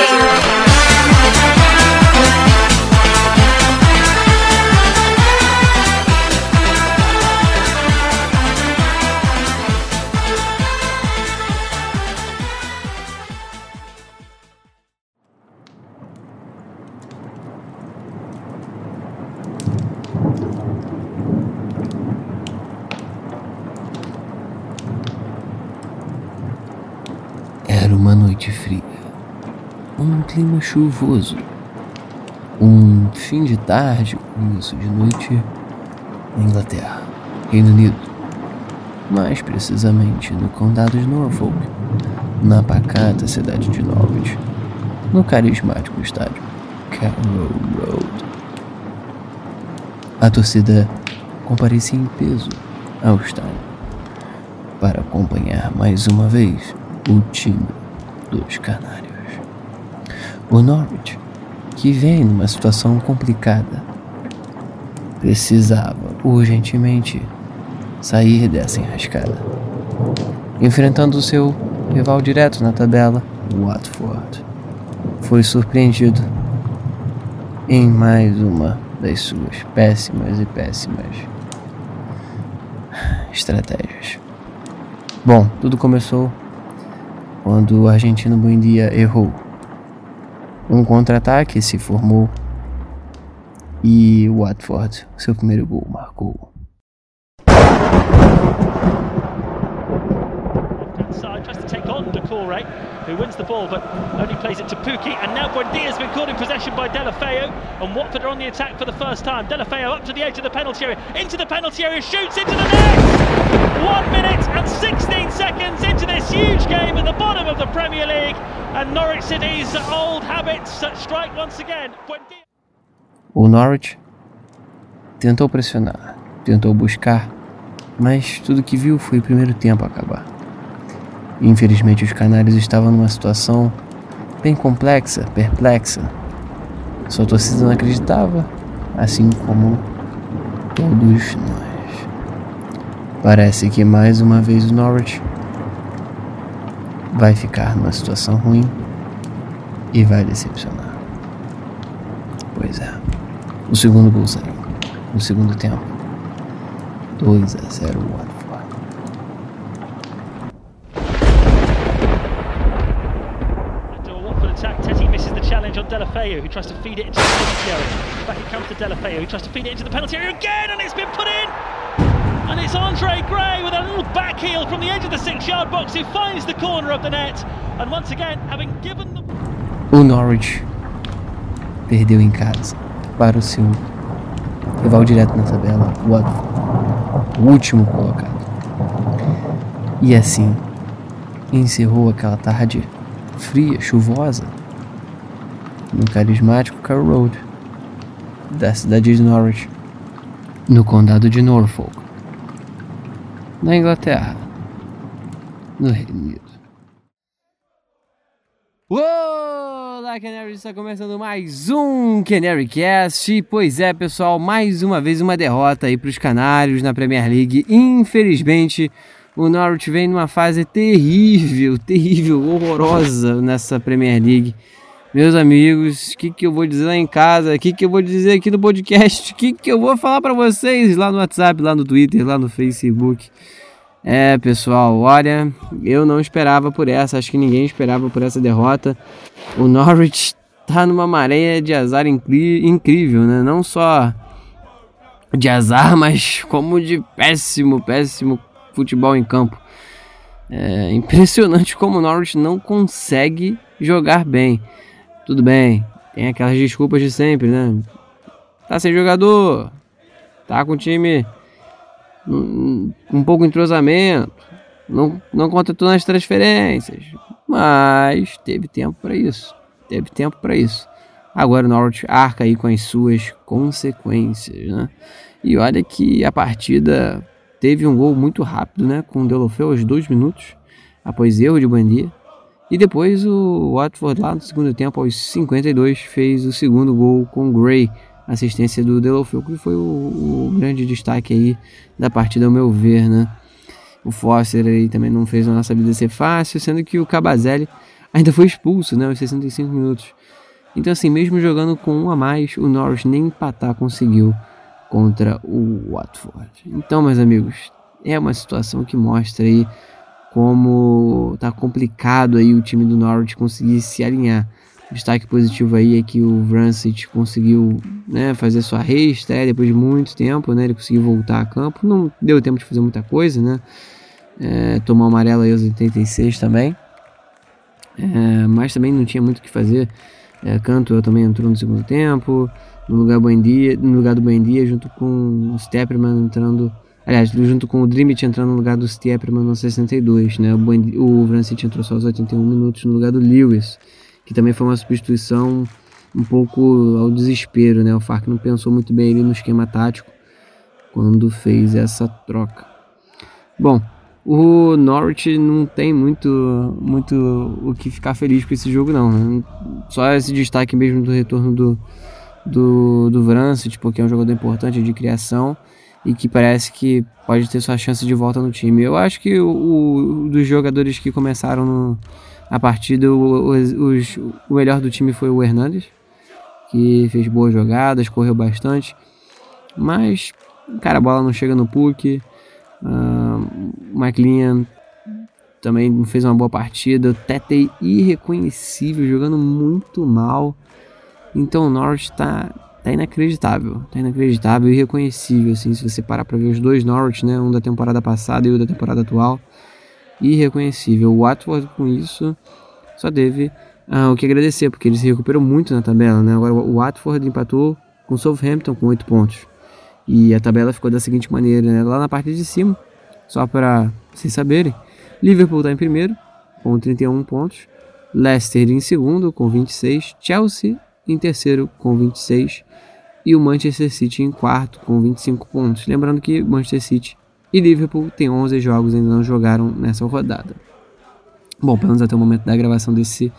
Era clima chuvoso, um fim de tarde, começo de noite na Inglaterra, Reino Unido, mais precisamente no condado de Norfolk, na pacata cidade de Norwich, no carismático estádio Carroll Road. A torcida comparecia em peso ao estádio para acompanhar mais uma vez o time dos Canários. O Norwich, que vem numa situação complicada, precisava urgentemente sair dessa enrascada. Enfrentando o seu rival direto na tabela, Watford, foi surpreendido em mais uma das suas péssimas e péssimas estratégias. Bom, tudo começou quando o argentino Buendia errou. Um contra-ataque se formou e o Watford, seu primeiro gol, marcou. Side tries to take on Decore, who wins the ball but only plays it to Pookie. And now Buendia has been caught in possession by Delafeo. And Watford are on the attack for the first time. Delafeo up to the edge of the penalty area, into the penalty area, shoots into the net! One minute and 16 seconds into this huge game at the bottom of the Premier League. And Norwich City's old habits strike once again. O Norwich tentou pressionar, tentou buscar, mas tudo que viu foi o primeiro tempo acabar. Infelizmente, os Canários estavam numa situação bem complexa, perplexa. Sua torcida não acreditava, assim como todos nós. Parece que mais uma vez o Norwich vai ficar numa situação ruim e vai decepcionar. Pois é. O segundo gol saiu. No segundo tempo. 2 a 0 Watford. On Delafeu, who tries to feed it into. Back it comes to Delafeu, who tries to feed it into the penalty area again, and it's been put in! And it's Andre Gray with a little back heel from the edge of the six-yard box who finds the corner of the net. And once again, having given the... O Norwich perdeu em casa para o seu rival direto na tabela, o o último colocado. E assim encerrou aquela tarde fria, chuvosa, no carismático Carroll Road da cidade de Norwich, no condado de Norfolk, na Inglaterra, no Reino Unido. Olá, Canary! Está começando mais um Canary Cast. Pois é, pessoal, mais uma vez uma derrota aí para os Canários na Premier League. Infelizmente, o Norwich vem numa fase terrível, terrível, horrorosa nessa Premier League. Meus amigos, o que, que eu vou dizer lá em casa? O que, que eu vou dizer aqui no podcast? O que, que eu vou falar para vocês lá no WhatsApp, lá no Twitter, lá no Facebook? É, pessoal, olha, eu não esperava por essa, acho que ninguém esperava por essa derrota. O Norwich tá numa maré de azar incrível, né? Não só de azar, mas como de péssimo, péssimo futebol em campo. É impressionante como o Norwich não consegue jogar bem. Tudo bem, tem aquelas desculpas de sempre, né? Tá sem jogador, tá com o time um, um pouco entrosamento, não, não contratou nas transferências, mas teve tempo para isso, teve tempo para isso. Agora o Norwich arca aí com as suas consequências, né? E olha que a partida teve um gol muito rápido, né? Com o Delofeu aos dois minutos, após erro de Buendia. E depois o Watford lá no segundo tempo, aos 52, fez o segundo gol com o Gray assistência do Delofeu, que foi o, o, grande destaque aí da partida, ao meu ver, né? O Foster aí também não fez a nossa vida ser fácil, sendo que o Cabazelli ainda foi expulso, né, aos 65 minutos. Então, assim, mesmo jogando com um a mais, o Norwich nem empatar conseguiu contra o Watford. Então, meus amigos, é uma situação que mostra aí como tá complicado aí o time do Norwich conseguir se alinhar. O destaque positivo aí é que o Vrancic conseguiu né, fazer sua reestreia depois de muito tempo, né? Ele conseguiu voltar a campo. Não deu tempo de fazer muita coisa, né? É, tomou amarelo aí aos 86 também. É, mas também não tinha muito o que fazer. É, Canto também entrou no segundo tempo. No lugar, Buendia, no lugar do Buendia, junto com o Stepperman entrando Aliás, junto com o Dreamit entrando no lugar do Stieperman no 62, né? O, o Vrancic entrou só aos 81 minutos no lugar do Lewis, que também foi uma substituição um pouco ao desespero, né? O Fark não pensou muito bem ali no esquema tático quando fez essa troca. Bom, o Norwich não tem muito, muito o que ficar feliz com esse jogo, não. Né? Só esse destaque mesmo do retorno do, do, do Vrancic, porque é um jogador importante de criação e que parece que pode ter sua chance de volta no time. Eu acho que o, o dos jogadores que começaram no, a partida, o, os, o melhor do time foi o Hernandes, que fez boas jogadas, correu bastante, mas, cara, a bola não chega no puck. Uh, o McLean também fez uma boa partida. O Tete irreconhecível, jogando muito mal. Então o Norwich está tá inacreditável. Tá inacreditável e irreconhecível, assim, se você parar pra ver os dois Norwich, né? Um da temporada passada e o da temporada atual. Irreconhecível. O Watford com isso só teve ah, o que agradecer, porque ele se recuperou muito na tabela, né? Agora o Watford empatou com o Southampton com 8 pontos. E a tabela ficou da seguinte maneira, né? Lá na parte de cima, só para vocês saberem, Liverpool está em primeiro, com 31 pontos. Leicester em segundo, com 26. Chelsea em terceiro, com 26 e o Manchester City em quarto com 25 pontos. Lembrando que Manchester City e Liverpool têm 11 jogos ainda não jogaram nessa rodada. Bom, pelo menos até o momento da gravação desse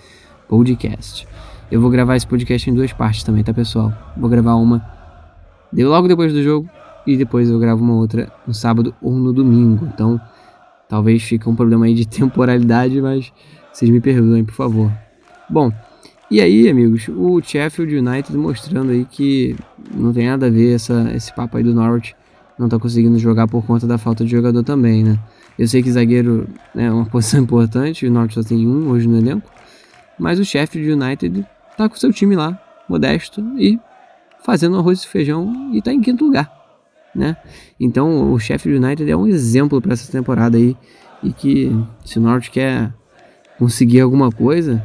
podcast. Eu vou gravar esse podcast em duas partes também, tá pessoal? Vou gravar uma logo depois do jogo e depois eu gravo uma outra no sábado ou no domingo. Então, talvez fique um problema aí de temporalidade, mas vocês me perdoem, por favor. Bom, e aí, amigos, o Sheffield United mostrando aí que não tem nada a ver essa, esse papo aí do Norwich não tá conseguindo jogar por conta da falta de jogador também, né? Eu sei que zagueiro é uma posição importante, o Norwich só tem um hoje no elenco, mas o Sheffield United tá com seu time lá, modesto e fazendo arroz e feijão e tá em quinto lugar, né? Então o Sheffield United é um exemplo para essa temporada aí e que se o Norwich quer conseguir alguma coisa,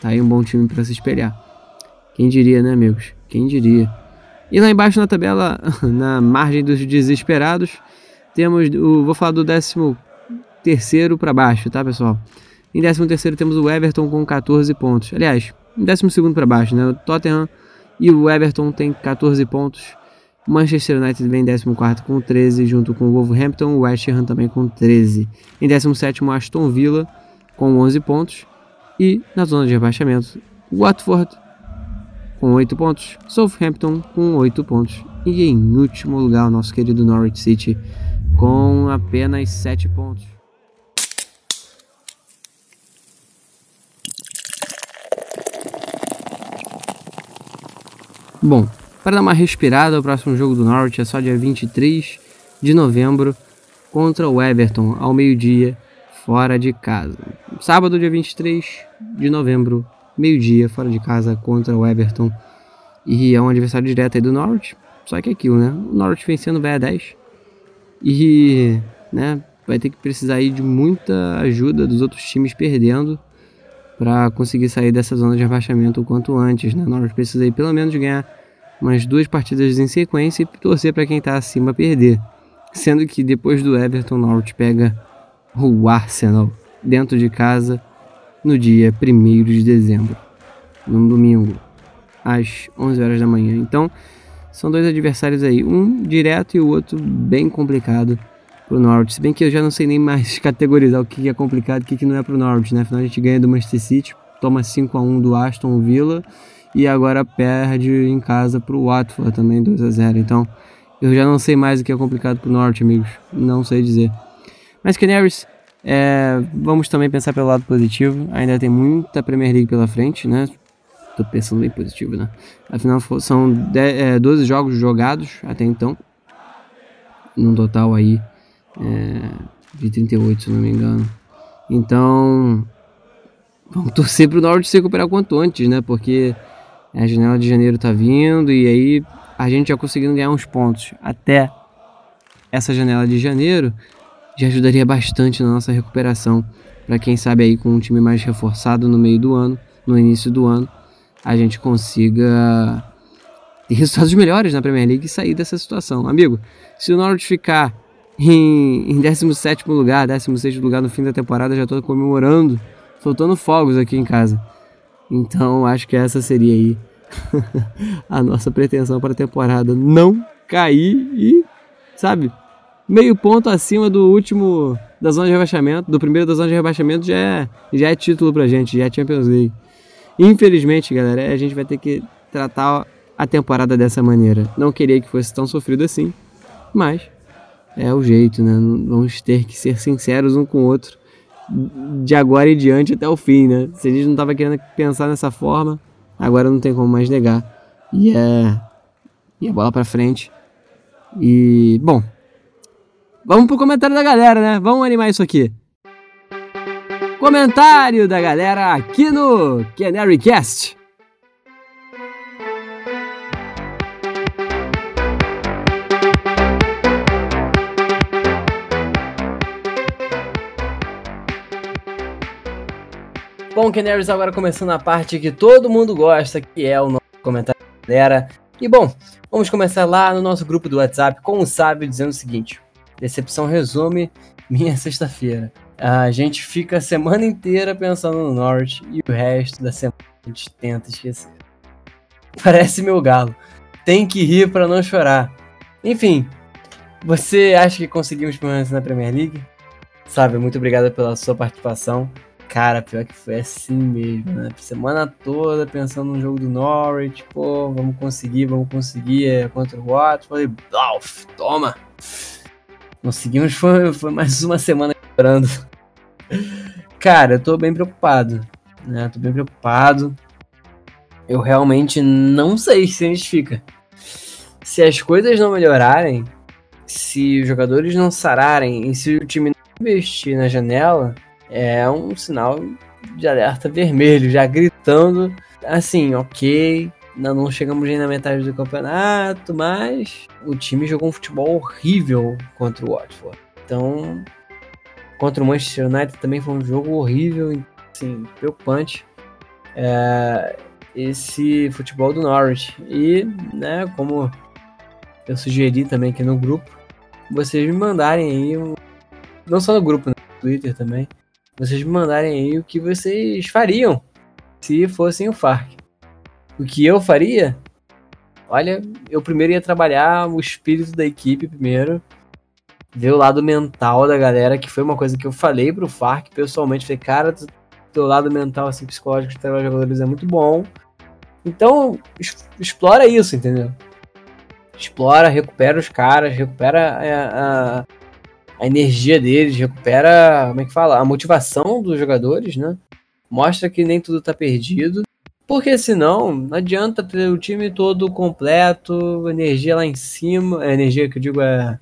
Tá aí um bom time para se espelhar. Quem diria, né, amigos? Quem diria? E lá embaixo na tabela, na margem dos desesperados, temos o. Vou falar do 13 terceiro para baixo, tá, pessoal? Em 13 terceiro temos o Everton com 14 pontos. Aliás, em 12 segundo para baixo, né? O Tottenham e o Everton tem 14 pontos. Manchester United vem em 14 com 13, junto com o Wolverhampton, o West Ham também com 13. Em 17 o Aston Villa com 11 pontos. E na zona de rebaixamento, Watford com 8 pontos, Southampton com 8 pontos e em último lugar o nosso querido Norwich City com apenas 7 pontos. Bom, para dar uma respirada, o próximo jogo do Norwich é só dia 23 de novembro contra o Everton ao meio-dia fora de casa. Sábado, dia 23 de novembro, meio-dia, fora de casa contra o Everton. E é um adversário direto aí do Norwich. Só que é aquilo, né? O Norwich vencendo vai a 10. E, né, vai ter que precisar aí de muita ajuda dos outros times perdendo para conseguir sair dessa zona de rebaixamento o quanto antes, né? O Norwich precisa aí pelo menos ganhar umas duas partidas em sequência e torcer para quem está acima perder. Sendo que depois do Everton, o Norwich pega o Arsenal dentro de casa no dia 1 de dezembro, num domingo, às 11 horas da manhã. Então, são dois adversários aí, um direto e o outro bem complicado pro Norwich. Se bem que eu já não sei nem mais categorizar o que é complicado e o que não é pro Norwich, né? Afinal, a gente ganha do Manchester City, toma 5 a 1 do Aston Villa e agora perde em casa pro Watford também 2 a 0. Então, eu já não sei mais o que é complicado pro Norwich, amigos. Não sei dizer. Mas Canaries É, vamos também pensar pelo lado positivo. Ainda tem muita Premier League pela frente, né? Tô pensando bem positivo, né? Afinal, são 10, é, 12 jogos jogados até então. Num total aí é, de 38, se não me engano. Então, vamos torcer pro Norwich se recuperar quanto antes, né? Porque a janela de janeiro tá vindo e aí a gente já conseguindo ganhar uns pontos até essa janela de janeiro já ajudaria bastante na nossa recuperação. Para quem sabe aí com um time mais reforçado no meio do ano, no início do ano, a gente consiga ter resultados melhores na Premier League e sair dessa situação. Amigo, se o Norwich ficar em, em 17 lugar, 16 lugar no fim da temporada, já estou comemorando, soltando fogos aqui em casa. Então acho que essa seria aí a nossa pretensão para a temporada. Não cair e, sabe, meio ponto acima do último da zona de rebaixamento, do primeiro da zona de rebaixamento já é, já é título pra gente, já é Champions League. Infelizmente, galera, a gente vai ter que tratar a temporada dessa maneira. Não queria que fosse tão sofrido assim, mas é o jeito, né? Vamos ter que ser sinceros um com o outro de agora em diante até o fim, né? Se a gente não tava querendo pensar nessa forma, agora não tem como mais negar. E é. E a bola pra frente. E. Bom, Vamos pro comentário da galera, né? Vamos animar isso aqui. Comentário da galera aqui no Canary Cast. Bom, Canaries, agora começando a parte que todo mundo gosta, que é o nosso comentário da galera. E bom, vamos começar lá no nosso grupo do WhatsApp com o Sábio dizendo o seguinte: Decepção resume minha sexta-feira. A gente fica a semana inteira pensando no Norte e o resto da semana a gente tenta esquecer. Parece meu galo. Tem que rir para não chorar. Enfim, você acha que conseguimos permanecer na Premier League? Sabe, muito obrigado pela sua participação. Cara, pior que foi assim mesmo, né? Semana toda pensando no jogo do Norwich, pô, vamos conseguir, vamos conseguir é, contra o Watford. Falei, toma! Conseguimos, foi, foi mais uma semana chorando. Cara, eu tô bem preocupado. Né? Tô bem preocupado. Eu realmente não sei se a gente fica. Se as coisas não melhorarem, se os jogadores não sararem e se o time não investir na janela, é um sinal de alerta vermelho, já gritando assim, ok, ainda não chegamos nem na metade do campeonato, mas o time jogou um futebol horrível contra o Watford. Então, contra o Manchester United também foi um jogo horrível, assim, preocupante. É, esse futebol do Norwich. E, né, como eu sugeri também aqui no grupo, vocês me mandarem aí, não só no grupo, né, no Twitter também, vocês me mandarem aí o que vocês fariam se fossem o Farc. O que eu faria? Olha, eu primeiro ia trabalhar o espírito da equipe primeiro, ver o lado mental da galera, que foi uma coisa que eu falei pro Farc pessoalmente, falei, cara, teu lado mental, assim, psicológico de trabalhar jogadores é muito bom. Então, explora isso, entendeu? Explora, recupera os caras, recupera a, a, a energia deles, recupera, como é que fala? A motivação dos jogadores, né? Mostra que nem tudo tá perdido porque senão, não adianta ter o time todo completo, energia lá em cima. A energia que eu digo é.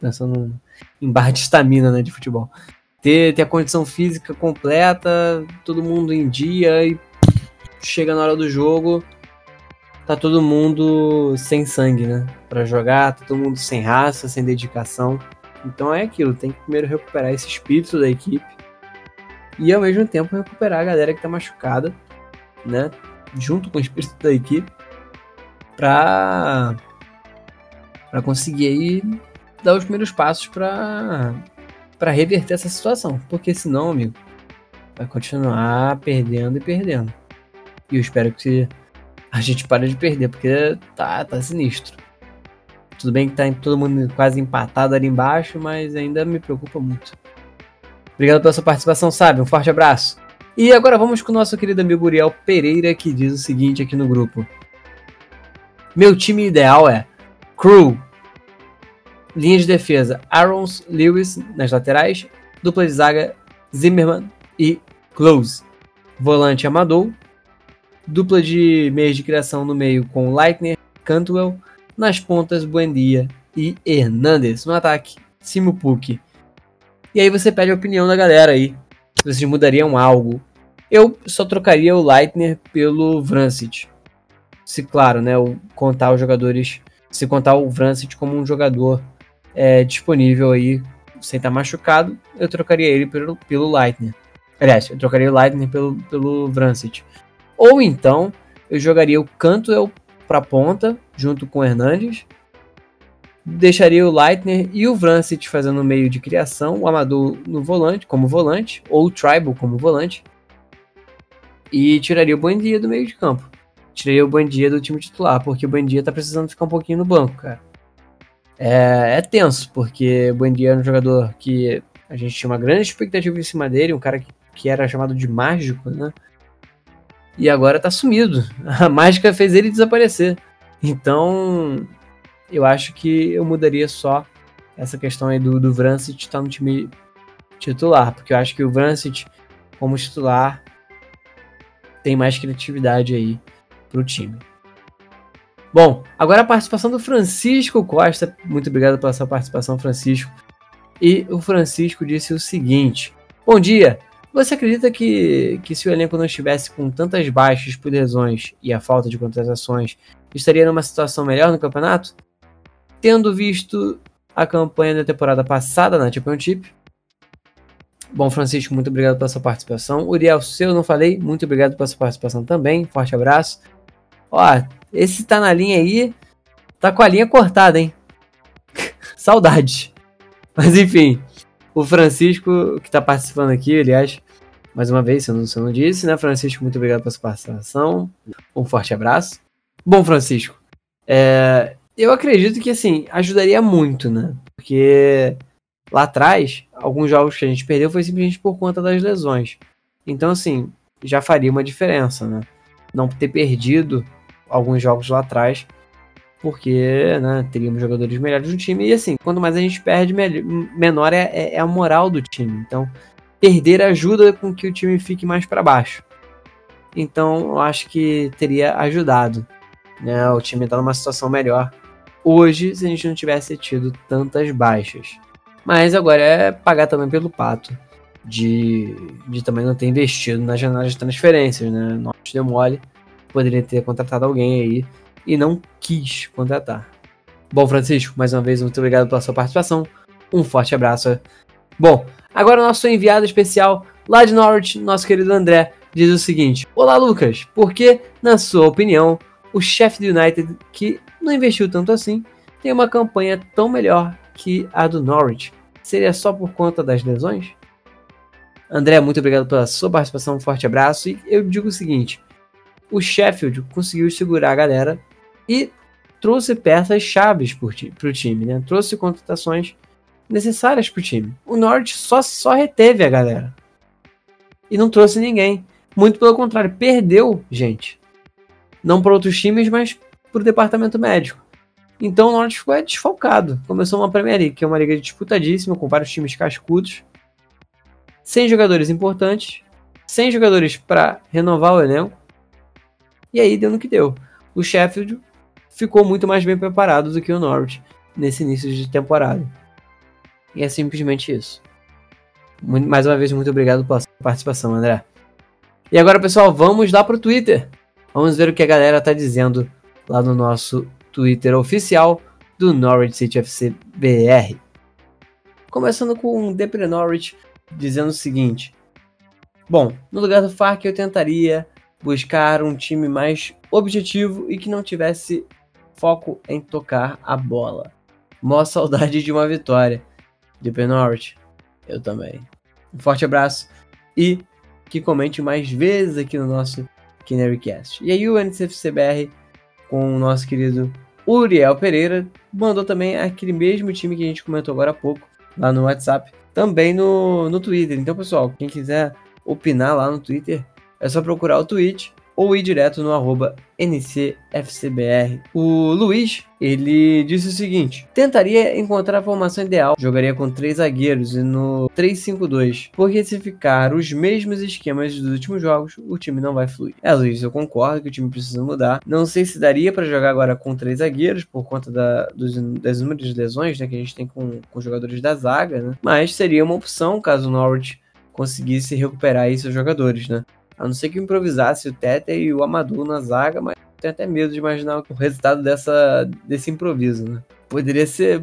Pensando em barra de estamina né, de futebol. Ter, ter a condição física completa, todo mundo em dia e chega na hora do jogo, tá todo mundo sem sangue, né? Pra jogar, tá todo mundo sem raça, sem dedicação. Então é aquilo, tem que primeiro recuperar esse espírito da equipe e ao mesmo tempo recuperar a galera que tá machucada né, junto com o espírito da equipe, para para conseguir aí dar os primeiros passos para para reverter essa situação, porque senão, amigo, vai continuar perdendo e perdendo. E eu espero que a gente pare de perder, porque tá tá sinistro. Tudo bem que tá todo mundo quase empatado ali embaixo, mas ainda me preocupa muito. Obrigado pela sua participação, sabe? Um forte abraço. E agora vamos com o nosso querido amigo Uriel Pereira, que diz o seguinte aqui no grupo. Meu time ideal é Crew, linha de defesa Arons, Lewis nas laterais, Dupla de zaga, Zimmerman e Close. Volante Amadou. Dupla de meios de criação no meio com Leitner, Cantwell. Nas pontas, Buendia e Hernandes. No ataque, Simo Puck. E aí você pede a opinião da galera aí. Vocês mudariam algo. Eu só trocaria o Leitner pelo Vrancic. Se claro, né, o, contar os jogadores, se contar o Vrancic como um jogador é, disponível aí, sem estar machucado, eu trocaria ele pelo, pelo Leitner. Aliás, eu trocaria o Leitner pelo, pelo Vrancic. Ou então, eu jogaria o Cantwell para ponta, junto com o Hernandes. Deixaria o Leitner e o Vrancic fazendo meio de criação, o Amador no volante, como volante, ou o Tribal como volante. E tiraria o Buendia do meio de campo. Tiraria o Buendia do time titular, porque o Buendia tá precisando ficar um pouquinho no banco, cara. É, é tenso, porque o Buendia é um jogador que a gente tinha uma grande expectativa em cima dele, um cara que, que era chamado de mágico, né? E agora tá sumido. A mágica fez ele desaparecer. Então, eu acho que eu mudaria só essa questão aí do, do estar tá no time titular, porque eu acho que o Vrancic, como titular, tem mais criatividade aí pro time. Bom, agora a participação do Francisco Costa. Muito obrigado pela sua participação, Francisco. E o Francisco disse o seguinte: Bom dia. Você acredita que, que se o elenco não estivesse com tantas baixas por lesões e a falta de contratações, estaria numa situação melhor no campeonato? Tendo visto a campanha da temporada passada na Championship. Bom, Francisco, muito obrigado pela sua participação. Uriel, se eu não falei, muito obrigado pela sua participação também. Forte abraço. Ó, esse tá na linha aí, tá com a linha cortada, hein? Saudade. Mas enfim, o Francisco, que tá participando aqui, aliás, mais uma vez, se eu não, se eu não disse, né, Francisco? Muito obrigado pela sua participação. Um forte abraço. Bom, Francisco, é, eu acredito que, assim, ajudaria muito, né? Porque lá atrás, alguns jogos que a gente perdeu foi simplesmente por conta das lesões. Então, assim, já faria uma diferença, né? Não ter perdido alguns jogos lá atrás, porque né, teríamos jogadores melhores no time. E assim, quanto mais a gente perde, menor é, é, é a moral do time. Então, perder ajuda com que o time fique mais para baixo. Então, eu acho que teria ajudado né, o time estar numa situação melhor hoje se a gente não tivesse tido tantas baixas. Mas agora é pagar também pelo pato de, de também não ter investido na janela de transferências, né? Norte deu mole poderia ter contratado alguém aí e não quis contratar. Bom, Francisco, mais uma vez, muito obrigado pela sua participação. Um forte abraço. Bom, agora o nosso enviado especial lá de Norwich, nosso querido André, diz o seguinte: Olá, Lucas, por que, na sua opinião, o chefe do United, que não investiu tanto assim, tem uma campanha tão melhor que a do Norwich? Seria só por conta das lesões? André, muito obrigado pela sua participação, um forte abraço. E eu digo o seguinte: o Sheffield conseguiu segurar a galera e trouxe peças chaves para o time, né? Trouxe contratações necessárias para o time. O Norte só, só reteve a galera e não trouxe ninguém. Muito pelo contrário, perdeu gente. Não para outros times, mas para o departamento médico. Então o Norte ficou desfalcado. Começou uma Premier League, que é uma liga disputadíssima, com vários times cascudos, sem jogadores importantes, sem jogadores para renovar o elenco e aí deu no que deu. O Sheffield ficou muito mais bem preparado do que o Norwich nesse início de temporada. E é simplesmente isso. mais uma vez, muito obrigado pela participação, André. E agora, pessoal, vamos lá pro Twitter. Vamos ver o que a galera tá dizendo lá no nosso Twitter oficial do Norwich City FC BR. Começando com o Depre Norwich dizendo o seguinte: Bom, no lugar do Fark eu tentaria buscar um time mais objetivo e que não tivesse foco em tocar a bola. Mó saudade de uma vitória. De Norwich. Eu também. Um forte abraço e que comente mais vezes aqui no nosso KinaryCast. E aí o NCFCBR com o nosso querido Uriel Pereira mandou também aquele mesmo time que a gente comentou agora há pouco lá no WhatsApp, também no, no Twitter. Então, pessoal, quem quiser opinar lá no Twitter, é só procurar o tweet ou ir direto no arroba NCFCBR. O Luiz, ele disse o seguinte: tentaria encontrar a formação ideal, jogaria com três zagueiros e no 3-5-2, porque se ficar os mesmos esquemas dos últimos jogos, o time não vai fluir. É, Luiz, eu concordo que o time precisa mudar. Não sei se daria para jogar agora com três zagueiros, por conta da, dos, das inúmeras lesões né, que a gente tem com, com jogadores da zaga, né? Mas seria uma opção caso o Norwich conseguisse recuperar aí seus jogadores, né? A não ser que improvisasse o Tete e o Amadou na zaga, mas tenho até medo de imaginar o resultado dessa, desse improviso, né? Poderia ser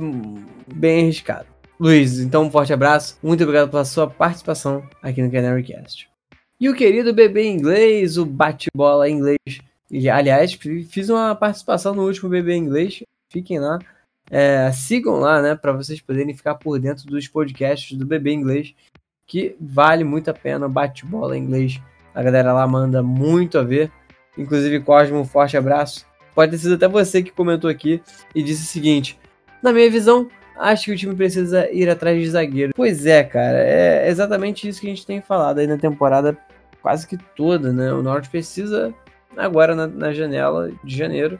bem arriscado. Luiz, então um forte abraço. Muito obrigado pela sua participação aqui no Canary Cast. E o querido bebê inglês, o bate-bola inglês. E, aliás, fiz uma participação no último bebê inglês. Fiquem lá. É, sigam lá, né? Para vocês poderem ficar por dentro dos podcasts do bebê inglês. Que vale muito a pena. Bate-bola inglês a galera lá manda muito a ver. Inclusive, Cosmo, um forte abraço. Pode ter sido até você que comentou aqui e disse o seguinte: Na minha visão, acho que o time precisa ir atrás de zagueiro. Pois é, cara, é exatamente isso que a gente tem falado aí na temporada quase que toda, né? O Norte precisa, agora na, na janela de janeiro,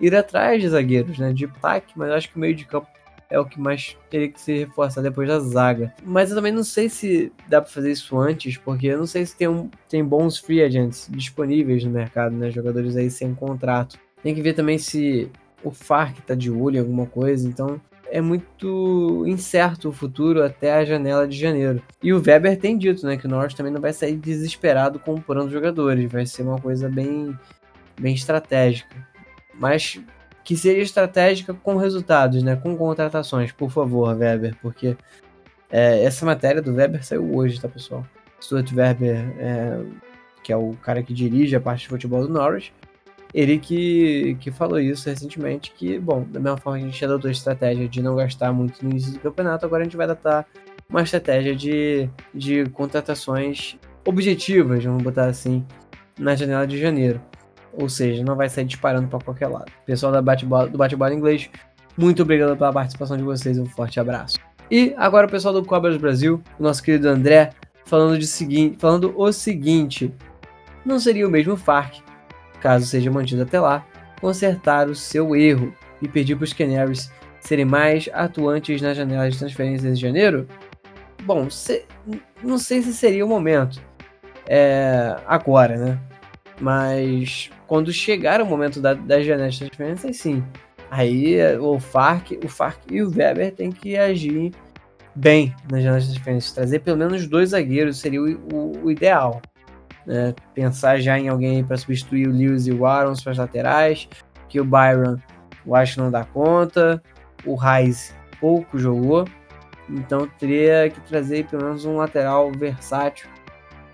ir atrás de zagueiros, né? De ataque, mas acho que o meio de campo é o que mais teria que se reforçar depois da zaga. Mas eu também não sei se dá para fazer isso antes, porque eu não sei se tem, um, tem bons free agents disponíveis no mercado, né? Jogadores aí sem contrato. Tem que ver também se o Farc tá de olho em alguma coisa, então é muito incerto o futuro até a janela de janeiro. E o Weber tem dito, né, que o Norte também não vai sair desesperado comprando jogadores, vai ser uma coisa bem, bem estratégica. Mas que seja estratégica com resultados, né? Com contratações, por favor, Weber, porque é, essa matéria do Weber saiu hoje, tá, pessoal? Stuart Weber, é, que é o cara que dirige a parte de futebol do Norwich, ele que, que falou isso recentemente, que, bom, da mesma forma que a gente adotou a estratégia de não gastar muito no início do campeonato, agora a gente vai adotar uma estratégia de, de contratações objetivas, vamos botar assim, na janela de janeiro. Ou seja, não vai sair disparando para qualquer lado. Pessoal da bate do Bate-Bola Inglês, muito obrigado pela participação de vocês. Um forte abraço. E agora o pessoal do Cobras Brasil, o nosso querido André, falando, de seguinte, falando o seguinte: não seria o mesmo FARC, caso seja mantido até lá, consertar o seu erro e pedir para os Canaries serem mais atuantes na janela de transferências de janeiro? Bom, se, não sei se seria o momento. É, agora, né? Mas quando chegar o momento da, das janelas de transferência, sim. Aí o Farc, o Farc e o Weber tem que agir bem nas janelas de transferência. Trazer pelo menos dois zagueiros seria o, o, o ideal. Né? Pensar já em alguém para substituir o Lewis e o Arons para as laterais, que o Byron eu acho não dá conta, o Reis pouco jogou, então teria que trazer pelo menos um lateral versátil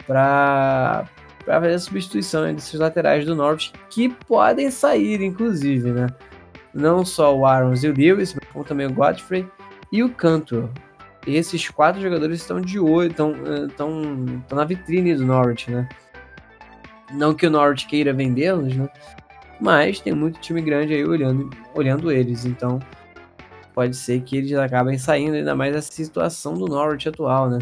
para para fazer a substituição desses laterais do Norte, que podem sair, inclusive, né? Não só o Arons e o Lewis, como também o Godfrey e o Cantor. Esses quatro jogadores estão de olho, estão, estão, estão na vitrine do Norwich, né? Não que o Norwich queira vendê-los, né? Mas tem muito time grande aí olhando, olhando eles, então pode ser que eles acabem saindo, ainda mais essa situação do Norwich atual, né?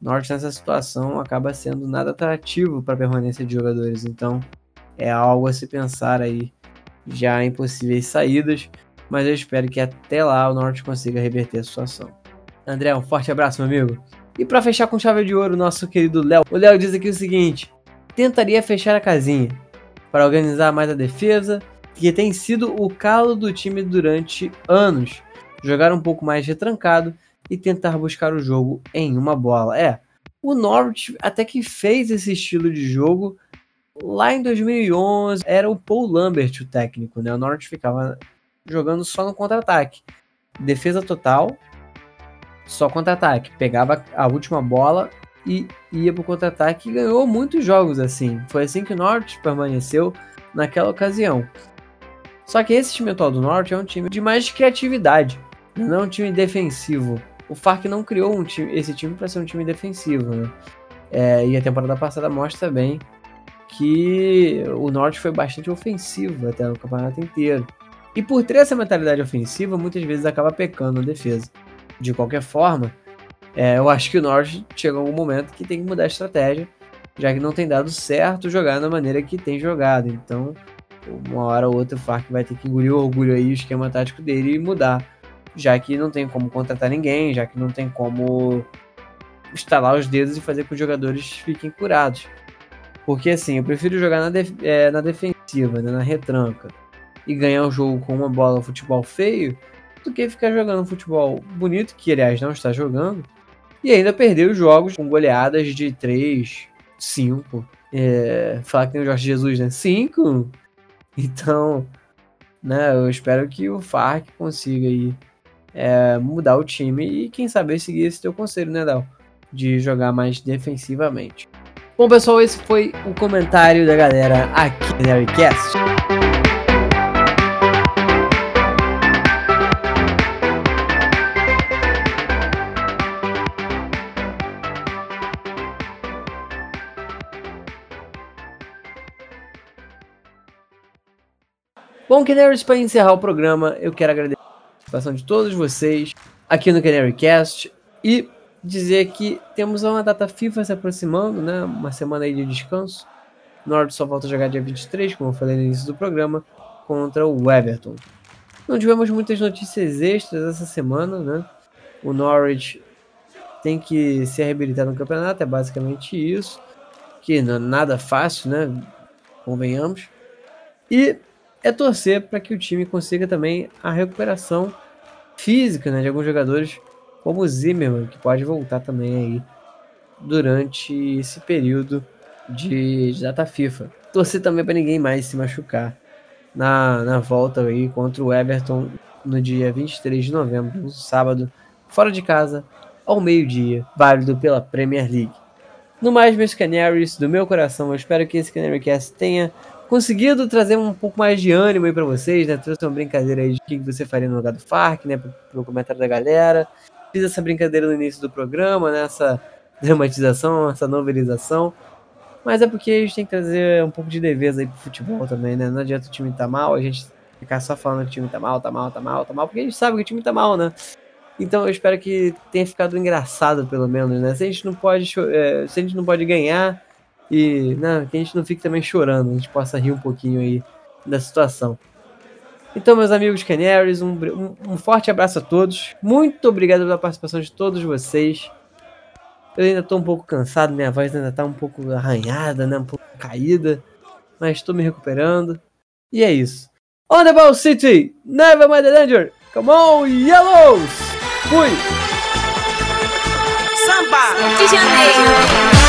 Norte nessa situação acaba sendo nada atrativo para permanência de jogadores, então é algo a se pensar aí já em possíveis saídas, mas eu espero que até lá o Norte consiga reverter a situação. André, um forte abraço, meu amigo. E para fechar com chave de ouro, nosso querido Léo. O Léo diz aqui o seguinte: tentaria fechar a casinha para organizar mais a defesa, que tem sido o calo do time durante anos. Jogar um pouco mais retrancado e tentar buscar o jogo em uma bola. É, o Norwich até que fez esse estilo de jogo lá em 2011. Era o Paul Lambert o técnico, né? O Norwich ficava jogando só no contra-ataque. Defesa total, só contra-ataque. Pegava a última bola e ia pro contra-ataque e ganhou muitos jogos assim. Foi assim que o Norwich permaneceu naquela ocasião. Só que esse time atual do Norte é um time de mais criatividade, não é um time defensivo o Farc não criou um time, esse time para ser um time defensivo, né? É, e a temporada passada mostra bem que o Norte foi bastante ofensivo até o campeonato inteiro. E por ter essa mentalidade ofensiva, muitas vezes acaba pecando na defesa. De qualquer forma, é, eu acho que o Norte chega a algum momento que tem que mudar a estratégia já que não tem dado certo jogar da maneira que tem jogado. Então, uma hora ou outra o Fark vai ter que engolir o orgulho aí, o esquema tático dele e mudar, já que não tem como contratar ninguém, já que não tem como estalar os dedos e fazer com que os jogadores fiquem curados. Porque assim, eu prefiro jogar na, def é, na defensiva, né, na retranca, e ganhar o jogo com uma bola futebol feio, do que ficar jogando futebol bonito, que aliás não está jogando, e ainda perder os jogos com goleadas de 3, 5. É, falar que tem o Jorge Jesus, né? 5. Então, né, eu espero que o Farc consiga aí é, mudar o time e quem sabe seguir esse teu conselho, né, Dal? De jogar mais defensivamente. Bom, pessoal, esse foi o comentário da galera aqui no Nerdcast. Bom, Canaries, para encerrar o programa, eu quero agradecer participação de todos vocês aqui no Canarycast e dizer que temos uma data FIFA se aproximando, né? Uma semana aí de descanso. Norte só volta a jogar dia 23, como eu falei no início do programa, contra o Everton. Não tivemos muitas notícias extras essa semana, né? O Norwich tem que se reabilitar no campeonato, é basicamente isso. Que não é nada fácil, né? Convenhamos. E é torcer para que o time consiga também a recuperação física né, de alguns jogadores, como o Zimmerman, que pode voltar também aí durante esse período de, data FIFA. Torcer também para ninguém mais se machucar na, na volta aí contra o Everton no dia 23 de novembro, no sábado, fora de casa, ao meio-dia, válido pela Premier League. No mais, meus Canaries, do meu coração, eu espero que esse Canary Cast tenha conseguido trazer um pouco mais de ânimo aí pra vocês, né? Trouxe uma brincadeira aí de que você faria no lugar do Farc, né? Pro, pro comentário da galera. Fiz essa brincadeira no início do programa, né? Essa dramatização, essa novelização. Mas é porque a gente tem que trazer um pouco de deveza aí pro futebol também, né? Não adianta o time tá mal, a gente ficar só falando que o time tá mal, tá mal, tá mal, tá mal, porque a gente sabe que o time tá mal, né? Então eu espero que tenha ficado engraçado, pelo menos, né? Se a gente não pode, é, se a gente não pode ganhar, e né, que a gente não fique também chorando, a gente possa rir um pouquinho aí da situação. Então, meus amigos Canaries, um, um, um, forte abraço a todos. Muito obrigado pela participação de todos vocês. Eu ainda estou um pouco cansado, minha voz ainda está um pouco arranhada, né, um pouco caída, mas estou me recuperando. E é isso. On the ball city, never mind the danger. Come on, Yellows! Fui! Samba de Janeiro.